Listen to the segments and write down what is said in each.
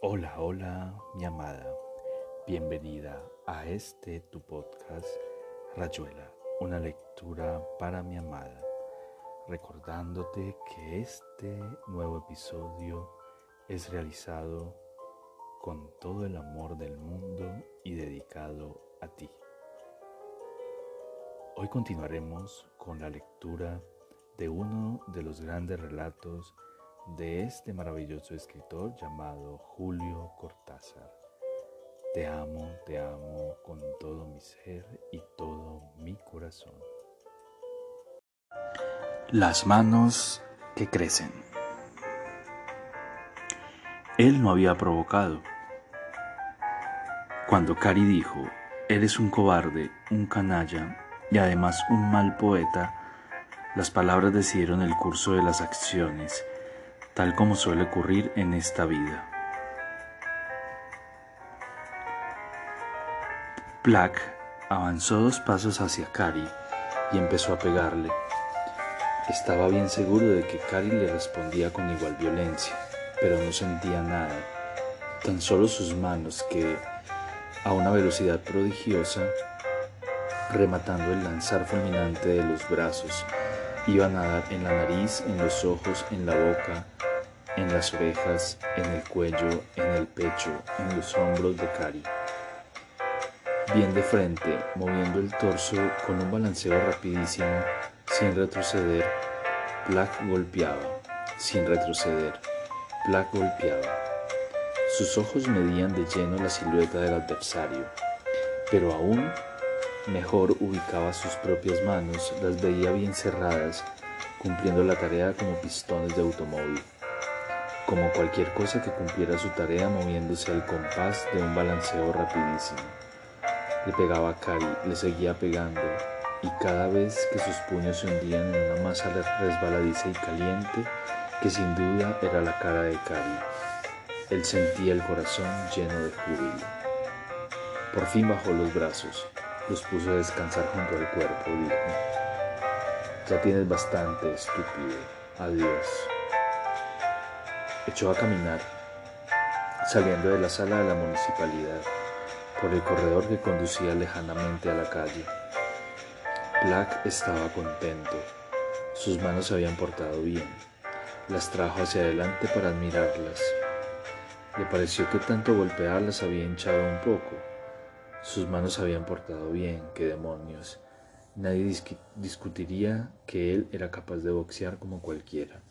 Hola, hola, mi amada. Bienvenida a este tu podcast, Rayuela, una lectura para mi amada. Recordándote que este nuevo episodio es realizado con todo el amor del mundo y dedicado a ti. Hoy continuaremos con la lectura de uno de los grandes relatos de este maravilloso escritor llamado Julio Cortázar. Te amo, te amo con todo mi ser y todo mi corazón. Las manos que crecen. Él no había provocado. Cuando Cari dijo, eres un cobarde, un canalla y además un mal poeta, las palabras decidieron el curso de las acciones tal como suele ocurrir en esta vida. Black avanzó dos pasos hacia Cari y empezó a pegarle. Estaba bien seguro de que Cari le respondía con igual violencia, pero no sentía nada. Tan solo sus manos que, a una velocidad prodigiosa, rematando el lanzar fulminante de los brazos, iban a dar en la nariz, en los ojos, en la boca, en las orejas, en el cuello, en el pecho, en los hombros de Cari. Bien de frente, moviendo el torso con un balanceo rapidísimo, sin retroceder, Black golpeaba, sin retroceder, Black golpeaba. Sus ojos medían de lleno la silueta del adversario, pero aún mejor ubicaba sus propias manos, las veía bien cerradas, cumpliendo la tarea como pistones de automóvil como cualquier cosa que cumpliera su tarea moviéndose al compás de un balanceo rapidísimo. Le pegaba a Cari, le seguía pegando, y cada vez que sus puños se hundían en una masa resbaladiza y caliente, que sin duda era la cara de Cari, él sentía el corazón lleno de júbilo. Por fin bajó los brazos, los puso a descansar junto al cuerpo, dijo, ya tienes bastante, estúpido, adiós echó a caminar, saliendo de la sala de la municipalidad, por el corredor que conducía lejanamente a la calle. Black estaba contento. Sus manos se habían portado bien. Las trajo hacia adelante para admirarlas. Le pareció que tanto golpearlas había hinchado un poco. Sus manos se habían portado bien, qué demonios. Nadie discutiría que él era capaz de boxear como cualquiera.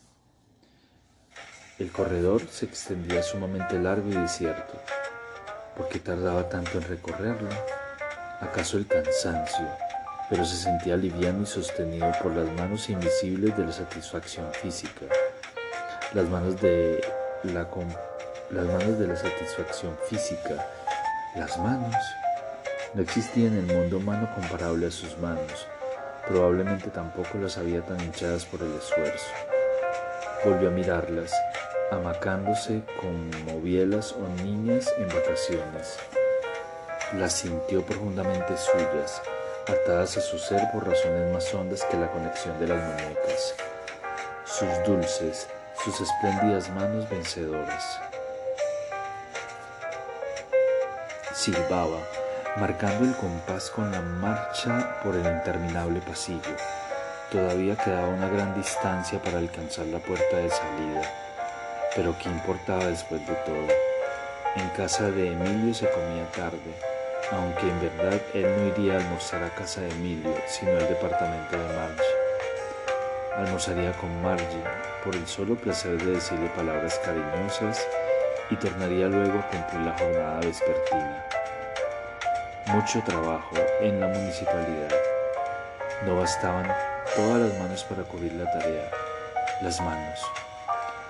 El corredor se extendía sumamente largo y desierto. ¿Por qué tardaba tanto en recorrerlo? ¿Acaso el cansancio? Pero se sentía liviano y sostenido por las manos invisibles de la satisfacción física. Las manos de la, las manos de la satisfacción física. Las manos. No existía en el mundo mano comparable a sus manos. Probablemente tampoco las había tan hinchadas por el esfuerzo. Volvió a mirarlas amacándose como bielas o niñas en vacaciones. Las sintió profundamente suyas, atadas a su ser por razones más hondas que la conexión de las muñecas. Sus dulces, sus espléndidas manos vencedoras. Silbaba, marcando el compás con la marcha por el interminable pasillo. Todavía quedaba una gran distancia para alcanzar la puerta de salida pero ¿qué importaba después de todo? En casa de Emilio se comía tarde, aunque en verdad él no iría a almorzar a casa de Emilio, sino al departamento de Margie. Almorzaría con Margie por el solo placer de decirle palabras cariñosas y tornaría luego a cumplir la jornada vespertina. Mucho trabajo en la municipalidad. No bastaban todas las manos para cubrir la tarea. Las manos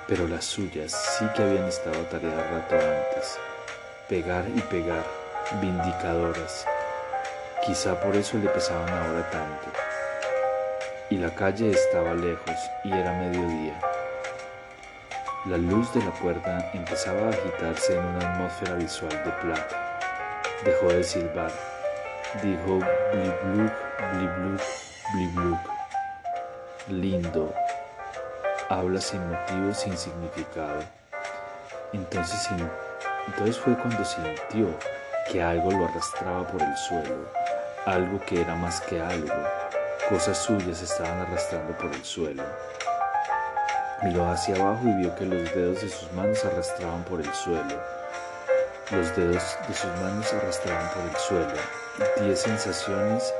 pero las suyas sí que habían estado tareas rato antes, pegar y pegar, vindicadoras. Quizá por eso le pesaban ahora tanto. Y la calle estaba lejos y era mediodía. La luz de la puerta empezaba a agitarse en una atmósfera visual de plata. Dejó de silbar. Dijo blibluk, blibluk, blibluk. Lindo, habla sin motivo, sin significado. Entonces Entonces fue cuando sintió que algo lo arrastraba por el suelo, algo que era más que algo, cosas suyas estaban arrastrando por el suelo. Miró hacia abajo y vio que los dedos de sus manos arrastraban por el suelo. Los dedos de sus manos arrastraban por el suelo. Diez sensaciones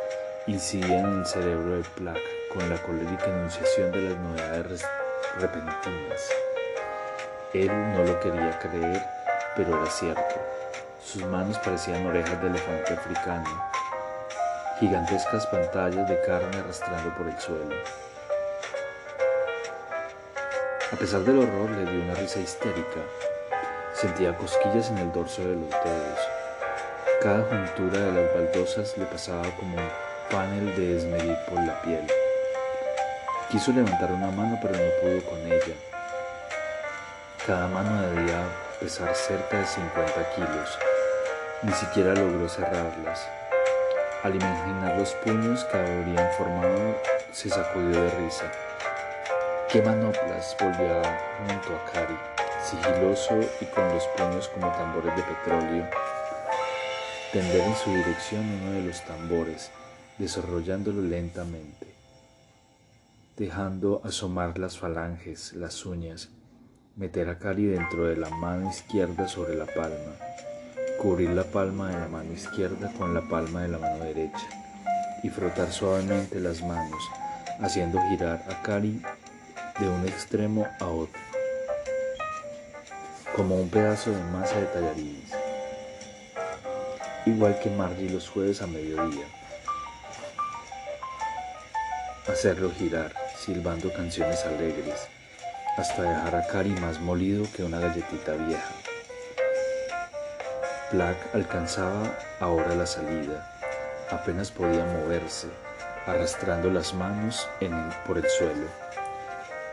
incidían en el cerebro de Plaque con la colérica enunciación de las novedades repentinas. Él no lo quería creer, pero era cierto. Sus manos parecían orejas de elefante africano, gigantescas pantallas de carne arrastrando por el suelo. A pesar del horror, le dio una risa histérica. Sentía cosquillas en el dorso de los dedos. Cada juntura de las baldosas le pasaba como un panel de esmerir por la piel. Quiso levantar una mano, pero no pudo con ella. Cada mano debía pesar cerca de 50 kilos. Ni siquiera logró cerrarlas. Al imaginar los puños que habrían formado, se sacudió de risa. ¿Qué manoplas? volvió junto a Cari, sigiloso y con los puños como tambores de petróleo. Tender en su dirección uno de los tambores, desarrollándolo lentamente, dejando asomar las falanges, las uñas, meter a Cari dentro de la mano izquierda sobre la palma, cubrir la palma de la mano izquierda con la palma de la mano derecha y frotar suavemente las manos, haciendo girar a Cari de un extremo a otro, como un pedazo de masa de tallarines, igual que Margie los jueves a mediodía. Hacerlo girar, silbando canciones alegres, hasta dejar a Cari más molido que una galletita vieja. Black alcanzaba ahora la salida, apenas podía moverse, arrastrando las manos por el suelo.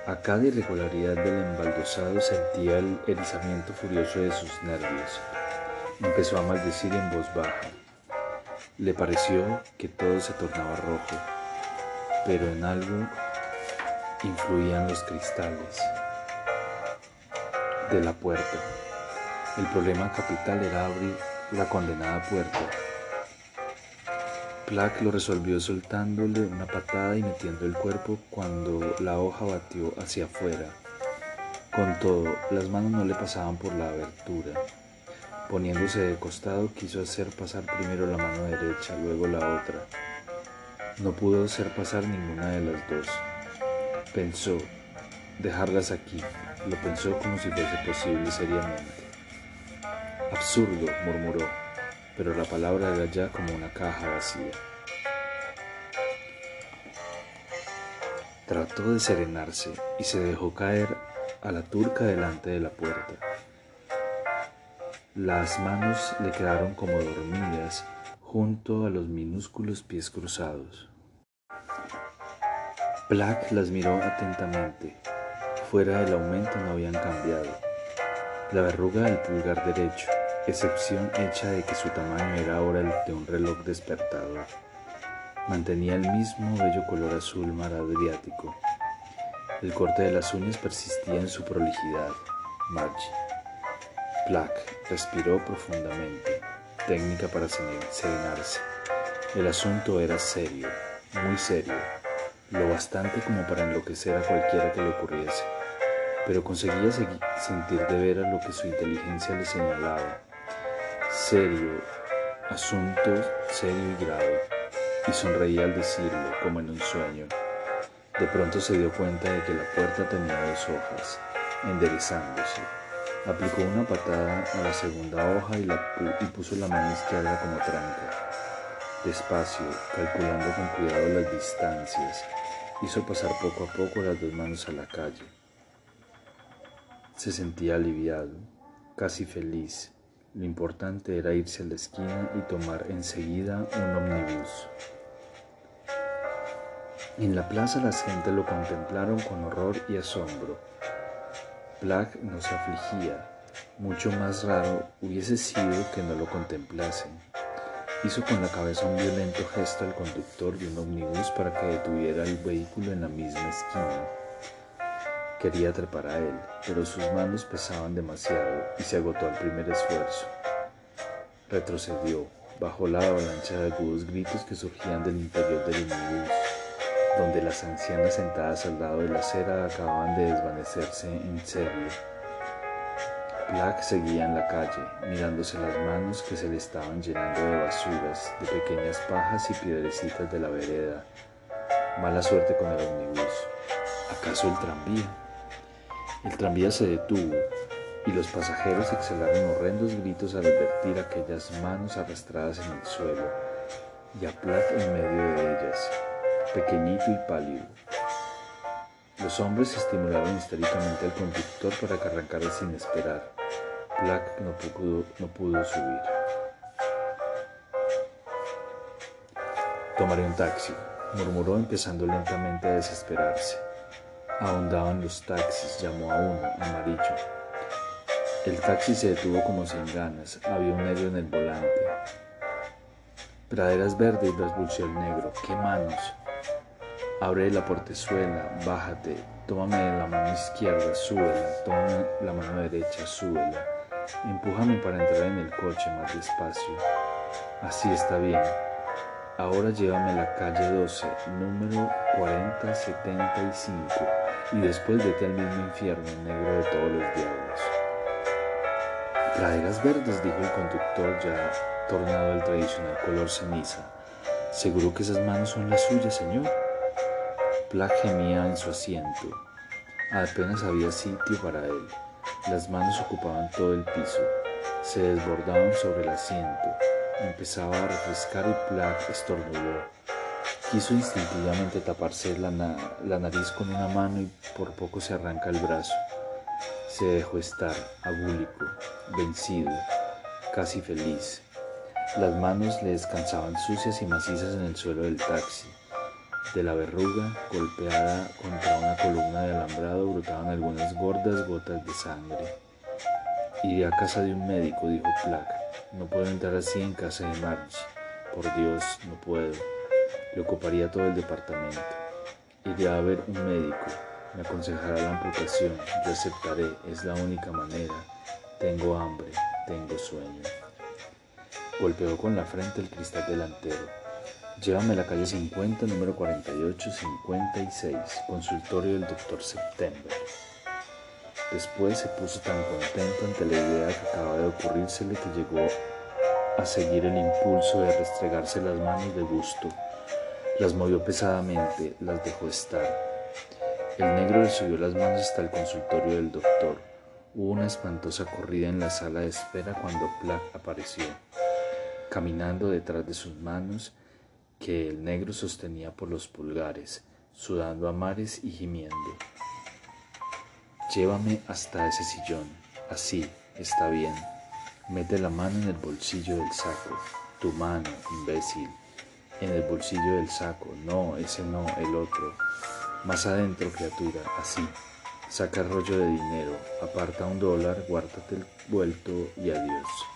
A cada irregularidad del embaldosado sentía el erizamiento furioso de sus nervios. Empezó a maldecir en voz baja. Le pareció que todo se tornaba rojo, pero en algo influían los cristales de la puerta. El problema capital era abrir la condenada puerta. Plack lo resolvió soltándole una patada y metiendo el cuerpo cuando la hoja batió hacia afuera. Con todo, las manos no le pasaban por la abertura. Poniéndose de costado, quiso hacer pasar primero la mano derecha, luego la otra. No pudo hacer pasar ninguna de las dos. Pensó, dejarlas aquí. Lo pensó como si fuese posible seriamente. Absurdo, murmuró pero la palabra era ya como una caja vacía. Trató de serenarse y se dejó caer a la turca delante de la puerta. Las manos le quedaron como dormidas junto a los minúsculos pies cruzados. Black las miró atentamente. Fuera del aumento no habían cambiado. La verruga del pulgar derecho, excepción hecha de que su tamaño era ahora el de un reloj despertador. Mantenía el mismo bello color azul mar adriático. El corte de las uñas persistía en su prolijidad. Margie. Black respiró profundamente, técnica para serenarse. El asunto era serio, muy serio, lo bastante como para enloquecer a cualquiera que le ocurriese, pero conseguía sentir de veras lo que su inteligencia le señalaba serio, asunto serio y grave, y sonreía al decirlo como en un sueño. De pronto se dio cuenta de que la puerta tenía dos hojas, enderezándose. Aplicó una patada a la segunda hoja y, y puso la mano izquierda como tranca. Despacio, calculando con cuidado las distancias, hizo pasar poco a poco las dos manos a la calle. Se sentía aliviado, casi feliz lo importante era irse a la esquina y tomar enseguida un omnibus. En la plaza las gentes lo contemplaron con horror y asombro. Black no se afligía. Mucho más raro hubiese sido que no lo contemplasen. Hizo con la cabeza un violento gesto al conductor de un omnibus para que detuviera el vehículo en la misma esquina. Quería trepar a él, pero sus manos pesaban demasiado y se agotó al primer esfuerzo. Retrocedió, bajo la avalancha de agudos gritos que surgían del interior del omnibus, donde las ancianas sentadas al lado de la acera acababan de desvanecerse en serie. Black seguía en la calle, mirándose las manos que se le estaban llenando de basuras, de pequeñas pajas y piedrecitas de la vereda. Mala suerte con el omnibus. ¿Acaso el tranvía? El tranvía se detuvo y los pasajeros exhalaron horrendos gritos al advertir aquellas manos arrastradas en el suelo y a Platt en medio de ellas, pequeñito y pálido. Los hombres estimularon histéricamente al conductor para que arrancara sin esperar. Platt no pudo, no pudo subir. Tomaré un taxi, murmuró empezando lentamente a desesperarse. Ahondaban los taxis, llamó a uno, amarillo. El taxi se detuvo como sin ganas, había un negro en el volante. Praderas verdes, balbuceó el negro. ¡Qué manos! Abre la portezuela, bájate, tómame la mano izquierda, súbela, tómame la mano derecha, súbela. Empújame para entrar en el coche más despacio. Así está bien. Ahora llévame a la calle 12, número 4075, y después vete al mismo infierno negro de todos los diablos. Praderas verdes, dijo el conductor ya tornado al tradicional color ceniza. ¿Seguro que esas manos son las suyas, señor? Gemía en su asiento. Apenas había sitio para él. Las manos ocupaban todo el piso. Se desbordaban sobre el asiento. Empezaba a refrescar y Plack estornudó. Quiso instintivamente taparse la, la nariz con una mano y por poco se arranca el brazo. Se dejó estar, agúlico, vencido, casi feliz. Las manos le descansaban sucias y macizas en el suelo del taxi. De la verruga, golpeada contra una columna de alambrado, brotaban algunas gordas gotas de sangre. Iré a casa de un médico, dijo Plack. No puedo entrar así en casa de Marge. Por Dios, no puedo. Le ocuparía todo el departamento. Iré a ver un médico. Me aconsejará la amputación. Yo aceptaré. Es la única manera. Tengo hambre. Tengo sueño. Golpeó con la frente el cristal delantero. Llévame a la calle 50, número 4856, consultorio del doctor September. Después se puso tan contento ante la idea que acababa de ocurrírsele que llegó a seguir el impulso de restregarse las manos de gusto. Las movió pesadamente, las dejó estar. El negro le subió las manos hasta el consultorio del doctor. Hubo una espantosa corrida en la sala de espera cuando Plack apareció, caminando detrás de sus manos que el negro sostenía por los pulgares, sudando a mares y gimiendo. Llévame hasta ese sillón. Así, está bien. Mete la mano en el bolsillo del saco. Tu mano, imbécil. En el bolsillo del saco. No, ese no, el otro. Más adentro, criatura, así. Saca rollo de dinero, aparta un dólar, guárdate el vuelto y adiós.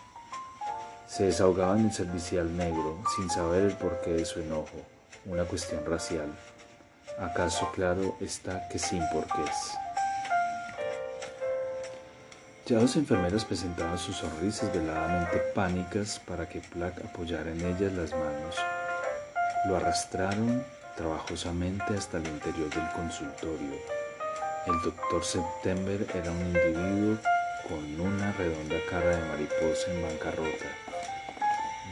Se desahogaba en el servicial negro, sin saber el porqué de su enojo, una cuestión racial. ¿Acaso claro está que sin porqués? Ya dos enfermeras presentaban sus sonrisas veladamente pánicas para que Plack apoyara en ellas las manos. Lo arrastraron trabajosamente hasta el interior del consultorio. El doctor September era un individuo con una redonda cara de mariposa en bancarrota.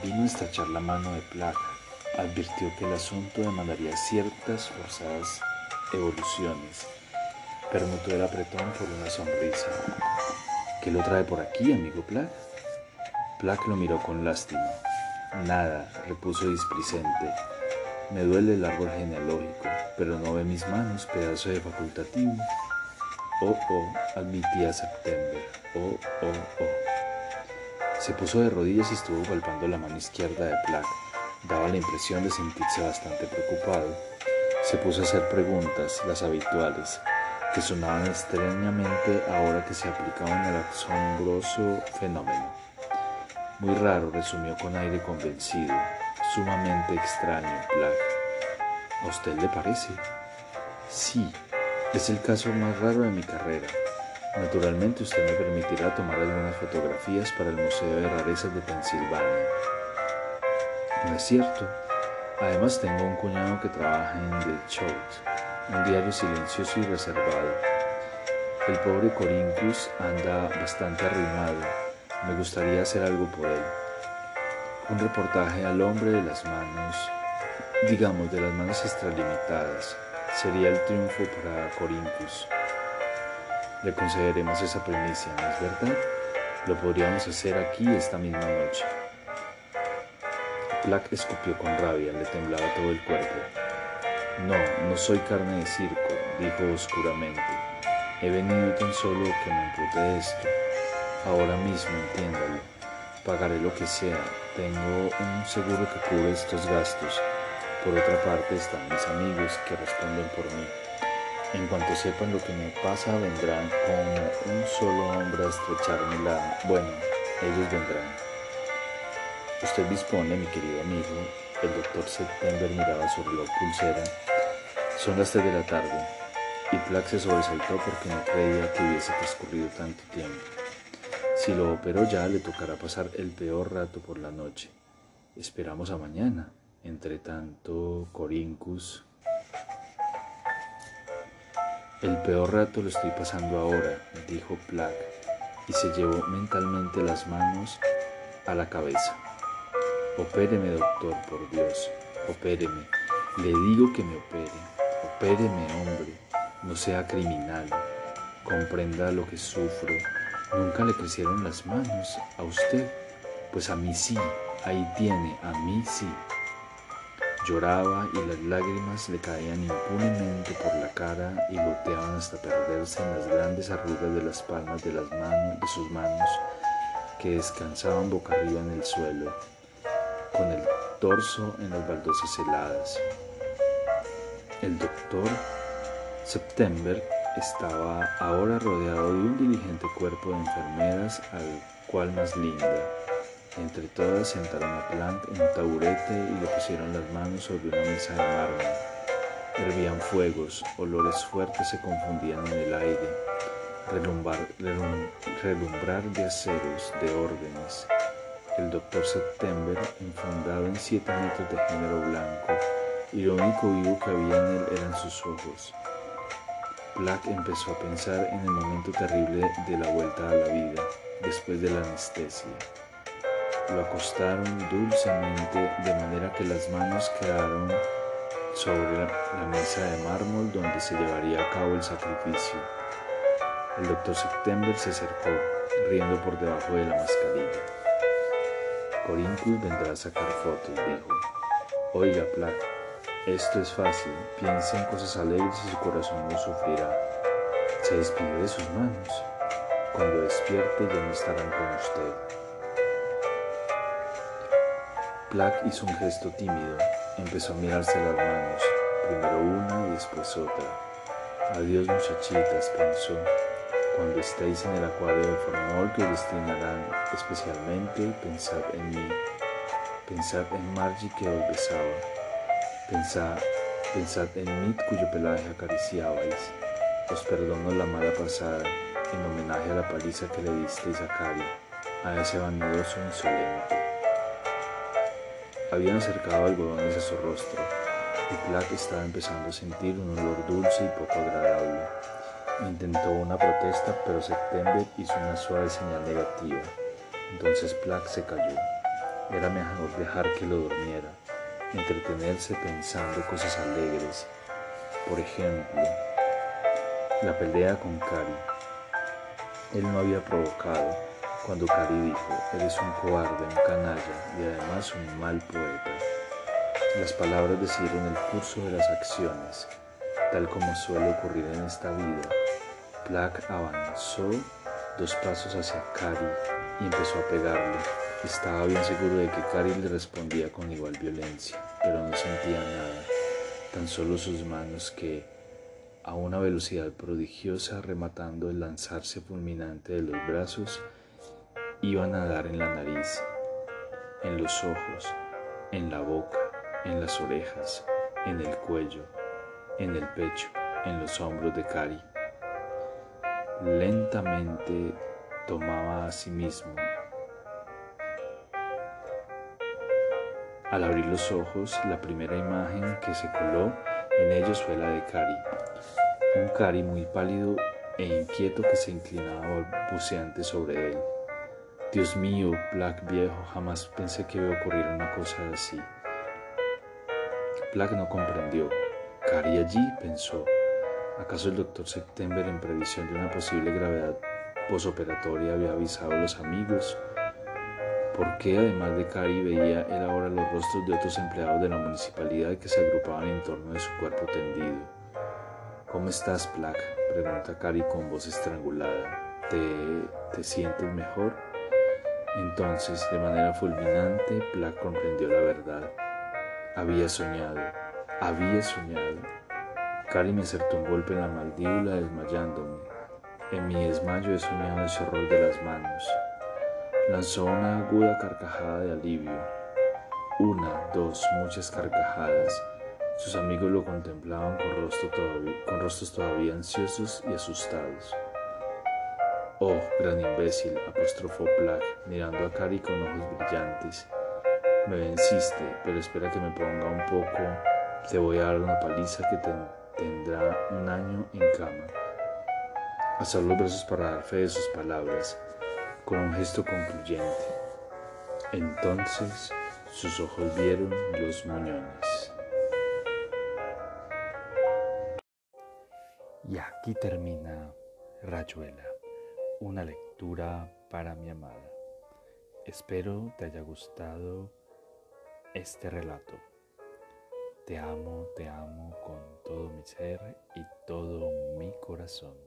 Vino a estrechar la mano de placa. Advirtió que el asunto demandaría ciertas forzadas evoluciones. Permutó el apretón por una sonrisa. ¿Qué lo trae por aquí, amigo Plack? Plack lo miró con lástima. Nada, repuso displicente. Me duele el árbol genealógico, pero no ve mis manos, pedazo de facultativo. Oh, oh, admitía September. Oh, oh, oh. Se puso de rodillas y estuvo palpando la mano izquierda de Plack. Daba la impresión de sentirse bastante preocupado. Se puso a hacer preguntas, las habituales, que sonaban extrañamente ahora que se aplicaban al asombroso fenómeno. Muy raro, resumió con aire convencido sumamente extraño, Plack. ¿A usted le parece? Sí, Es el caso más raro de mi carrera. Naturalmente usted me permitirá tomar algunas fotografías para el Museo de Rarezas de Pensilvania. No es cierto. Además tengo un cuñado que trabaja en The Chote, un diario silencioso y reservado. El pobre Corincus anda bastante arruinado. Me gustaría hacer algo por él. Un reportaje al hombre de las manos, digamos de las manos extralimitadas, sería el triunfo para Corincus. Le concederemos esa primicia, ¿no es verdad? Lo podríamos hacer aquí esta misma noche. Black escupió con rabia, le temblaba todo el cuerpo. No, no soy carne de circo, dijo oscuramente. He venido tan solo que me impute esto. Ahora mismo, entiéndalo. Pagaré lo que sea. Tengo un seguro que cubre estos gastos. Por otra parte están mis amigos que responden por mí. En cuanto sepan lo que me pasa, vendrán como un solo hombre a estrecharme la... Bueno, ellos vendrán. Usted dispone, mi querido amigo. El doctor September miraba su reloj pulsera. Son las tres de la tarde. Y Plack se sobresaltó porque no creía que hubiese transcurrido tanto tiempo. Si lo operó ya, le tocará pasar el peor rato por la noche. Esperamos a mañana. Entre tanto, Corincus el peor rato lo estoy pasando ahora, dijo Plack, y se llevó mentalmente las manos a la cabeza. Opéreme, doctor, por Dios, opéreme. Le digo que me opere. Opéreme, hombre. No sea criminal. Comprenda lo que sufro. Nunca le crecieron las manos a usted. Pues a mí sí. Ahí tiene, a mí sí. Lloraba y las lágrimas le caían impunemente por la cara y goteaban hasta perderse en las grandes arrugas de las palmas de las manos sus manos que descansaban boca arriba en el suelo, con el torso en las baldosas heladas. El doctor September estaba ahora rodeado de un diligente cuerpo de enfermeras al cual más linda entre todas sentaron a Plant en un taburete y le pusieron las manos sobre una mesa de mármol. Hervían fuegos, olores fuertes se confundían en el aire, relumbrar, relumbrar de aceros, de órdenes. El doctor September, enfundado en siete metros de género blanco, y lo único vivo que había en él eran sus ojos. Black empezó a pensar en el momento terrible de la vuelta a la vida, después de la anestesia. Lo acostaron dulcemente de manera que las manos quedaron sobre la mesa de mármol donde se llevaría a cabo el sacrificio. El doctor September se acercó, riendo por debajo de la mascarilla. Corincus vendrá a sacar fotos, dijo. Oiga, Platt, esto es fácil. Piensa en cosas alegres y su corazón no sufrirá. Se despide de sus manos. Cuando despierte ya no estarán con usted. Plack hizo un gesto tímido. Empezó a mirarse las manos, primero una y después otra. Adiós muchachitas, pensó. Cuando estéis en el acuario de formol que destinarán especialmente, pensad en mí. Pensad en Margie que os besaba. Pensad, pensad en Mit cuyo pelaje acariciabais. Os perdono la mala pasada en homenaje a la paliza que le disteis a Cari, a ese vanidoso insolente. Habían acercado algodones a su rostro y Plack estaba empezando a sentir un olor dulce y poco agradable. Intentó una protesta, pero September hizo una suave señal negativa. Entonces Plack se cayó. Era mejor dejar que lo durmiera, entretenerse pensando cosas alegres. Por ejemplo, la pelea con Cari. Él no había provocado, cuando Cari dijo, eres un cobarde, un canalla y además un mal poeta. Las palabras decidieron el curso de las acciones, tal como suele ocurrir en esta vida. Plack avanzó dos pasos hacia Cari y empezó a pegarle. Estaba bien seguro de que Cari le respondía con igual violencia, pero no sentía nada, tan solo sus manos que, a una velocidad prodigiosa, rematando el lanzarse fulminante de los brazos, iban a dar en la nariz, en los ojos, en la boca, en las orejas, en el cuello, en el pecho, en los hombros de Cari. Lentamente tomaba a sí mismo. Al abrir los ojos, la primera imagen que se coló en ellos fue la de Cari. Un Cari muy pálido e inquieto que se inclinaba buceante sobre él. Dios mío, Black viejo, jamás pensé que iba a ocurrir una cosa así. Black no comprendió. Cari allí pensó. ¿Acaso el doctor September, en previsión de una posible gravedad posoperatoria, había avisado a los amigos? ¿Por qué, además de Cari, veía él ahora los rostros de otros empleados de la municipalidad que se agrupaban en torno de su cuerpo tendido? ¿Cómo estás, Black? pregunta Cari con voz estrangulada. ¿Te, ¿Te sientes mejor? Entonces, de manera fulminante, Black comprendió la verdad. Había soñado, había soñado. Cari me acertó un golpe en la mandíbula desmayándome. En mi desmayo he soñado ese horror de las manos. Lanzó una aguda carcajada de alivio. Una, dos, muchas carcajadas. Sus amigos lo contemplaban con, con rostros todavía ansiosos y asustados. Oh, gran imbécil, apostrofó Black, mirando a Cari con ojos brillantes. Me venciste, pero espera que me ponga un poco. Te voy a dar una paliza que tendrá un año en cama. Alzó los brazos para dar fe de sus palabras, con un gesto concluyente. Entonces sus ojos vieron los muñones. Y aquí termina Rayuela, una lectura para mi amada. Espero te haya gustado este relato. Te amo, te amo con todo mi ser y todo mi corazón.